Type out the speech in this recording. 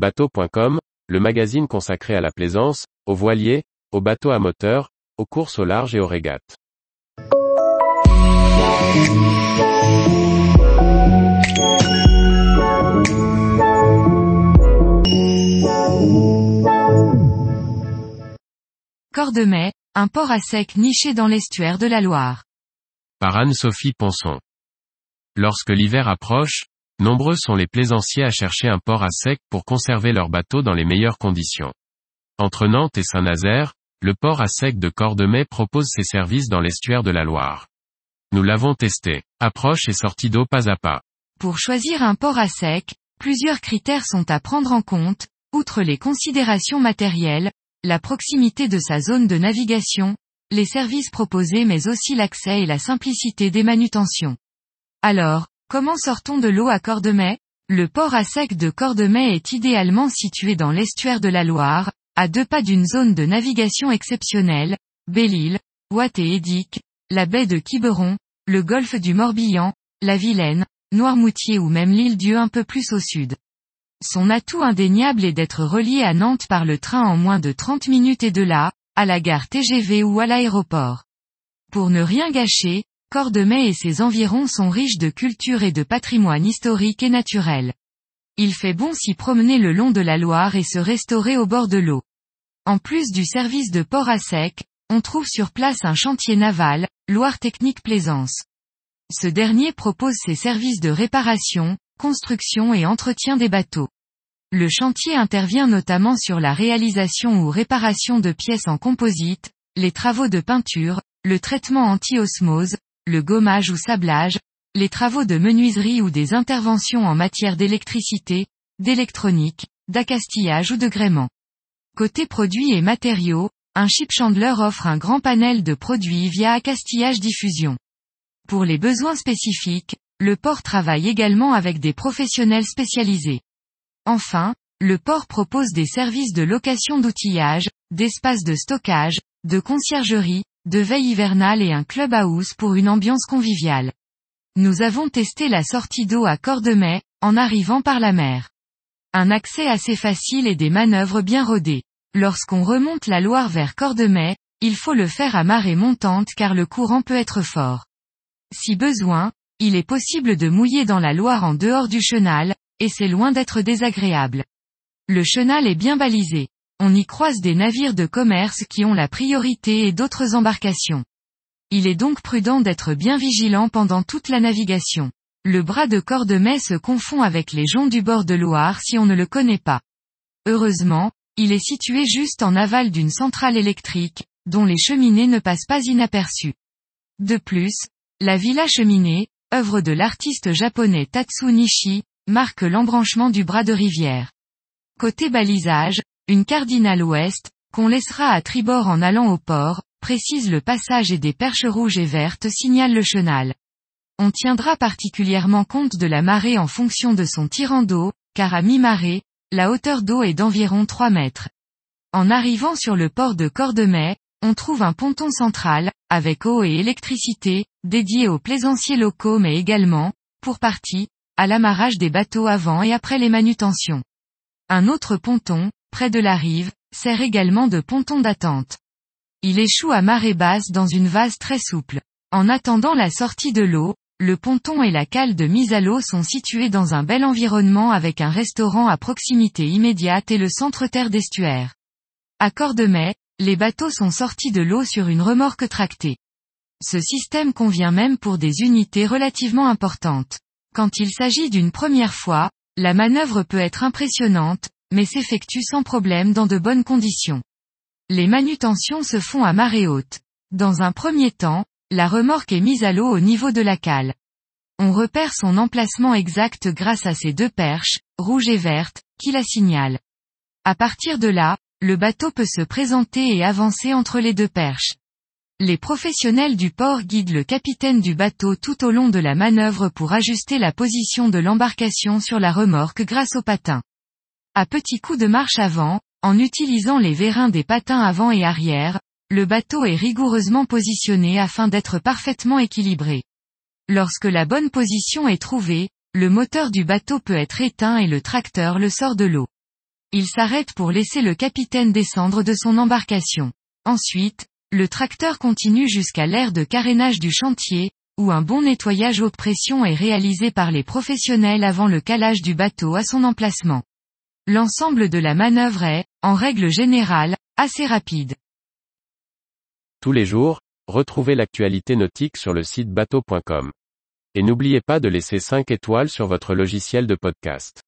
Bateau.com, le magazine consacré à la plaisance, aux voiliers, aux bateaux à moteur, aux courses au large et aux régates. Cordemais, un port à sec niché dans l'estuaire de la Loire. Par Anne-Sophie Ponson. Lorsque l'hiver approche, nombreux sont les plaisanciers à chercher un port à sec pour conserver leur bateau dans les meilleures conditions. Entre Nantes et Saint-Nazaire, le port à sec de Cordemais propose ses services dans l'estuaire de la Loire. Nous l'avons testé. Approche et sortie d'eau pas à pas. Pour choisir un port à sec, plusieurs critères sont à prendre en compte, outre les considérations matérielles, la proximité de sa zone de navigation, les services proposés mais aussi l'accès et la simplicité des manutentions. Alors, comment sortons de l'eau à Cordemais? Le port à sec de Cordemais est idéalement situé dans l'estuaire de la Loire, à deux pas d'une zone de navigation exceptionnelle, Belle-Île, Ouate et Édic, la baie de Quiberon, le golfe du Morbihan, la Vilaine, Noirmoutier ou même l'île Dieu un peu plus au sud. Son atout indéniable est d'être relié à Nantes par le train en moins de 30 minutes et de là, à la gare TGV ou à l'aéroport. Pour ne rien gâcher, Cordemais et ses environs sont riches de culture et de patrimoine historique et naturel. Il fait bon s'y promener le long de la Loire et se restaurer au bord de l'eau. En plus du service de port à sec, on trouve sur place un chantier naval, Loire Technique Plaisance. Ce dernier propose ses services de réparation, construction et entretien des bateaux. Le chantier intervient notamment sur la réalisation ou réparation de pièces en composite, les travaux de peinture, le traitement anti-osmose, le gommage ou sablage, les travaux de menuiserie ou des interventions en matière d'électricité, d'électronique, d'accastillage ou de gréement. Côté produits et matériaux, un chip chandler offre un grand panel de produits via accastillage diffusion. Pour les besoins spécifiques, le port travaille également avec des professionnels spécialisés. Enfin, le port propose des services de location d'outillage, d'espace de stockage, de conciergerie, de veille hivernale et un clubhouse pour une ambiance conviviale. Nous avons testé la sortie d'eau à Cordemais, en arrivant par la mer. Un accès assez facile et des manœuvres bien rodées. Lorsqu'on remonte la Loire vers Cordemais, il faut le faire à marée montante car le courant peut être fort. Si besoin, il est possible de mouiller dans la Loire en dehors du chenal, et c'est loin d'être désagréable. Le chenal est bien balisé. On y croise des navires de commerce qui ont la priorité et d'autres embarcations. Il est donc prudent d'être bien vigilant pendant toute la navigation. Le bras de Cordemais se confond avec les joncs du bord de Loire si on ne le connaît pas. Heureusement, il est situé juste en aval d'une centrale électrique, dont les cheminées ne passent pas inaperçues. De plus, la villa cheminée, œuvre de l'artiste japonais Tatsu Nishi, marque l'embranchement du bras de rivière. Côté balisage, une cardinale ouest, qu'on laissera à tribord en allant au port, précise le passage et des perches rouges et vertes signalent le chenal. On tiendra particulièrement compte de la marée en fonction de son tirant d'eau, car à mi-marée, la hauteur d'eau est d'environ 3 mètres. En arrivant sur le port de Cordemais, on trouve un ponton central, avec eau et électricité, dédié aux plaisanciers locaux mais également, pour partie, à l'amarrage des bateaux avant et après les manutentions. Un autre ponton, près de la rive, sert également de ponton d'attente. Il échoue à marée basse dans une vase très souple. En attendant la sortie de l'eau, le ponton et la cale de mise à l'eau sont situés dans un bel environnement avec un restaurant à proximité immédiate et le centre-terre d'estuaire. À Cordemais, les bateaux sont sortis de l'eau sur une remorque tractée. Ce système convient même pour des unités relativement importantes. Quand il s'agit d'une première fois, la manœuvre peut être impressionnante, mais s'effectue sans problème dans de bonnes conditions. Les manutentions se font à marée haute. Dans un premier temps, la remorque est mise à l'eau au niveau de la cale. On repère son emplacement exact grâce à ces deux perches, rouges et vertes, qui la signalent. À partir de là, le bateau peut se présenter et avancer entre les deux perches. Les professionnels du port guident le capitaine du bateau tout au long de la manœuvre pour ajuster la position de l'embarcation sur la remorque grâce au patin. À petits coups de marche avant, en utilisant les vérins des patins avant et arrière, le bateau est rigoureusement positionné afin d'être parfaitement équilibré. Lorsque la bonne position est trouvée, le moteur du bateau peut être éteint et le tracteur le sort de l'eau. il s'arrête pour laisser le capitaine descendre de son embarcation. Ensuite, le tracteur continue jusqu'à l'aire de carénage du chantier, où un bon nettoyage haute pression est réalisé par les professionnels avant le calage du bateau à son emplacement. L'ensemble de la manœuvre est, en règle générale, assez rapide. Tous les jours, retrouvez l'actualité nautique sur le site bateau.com. Et n'oubliez pas de laisser 5 étoiles sur votre logiciel de podcast.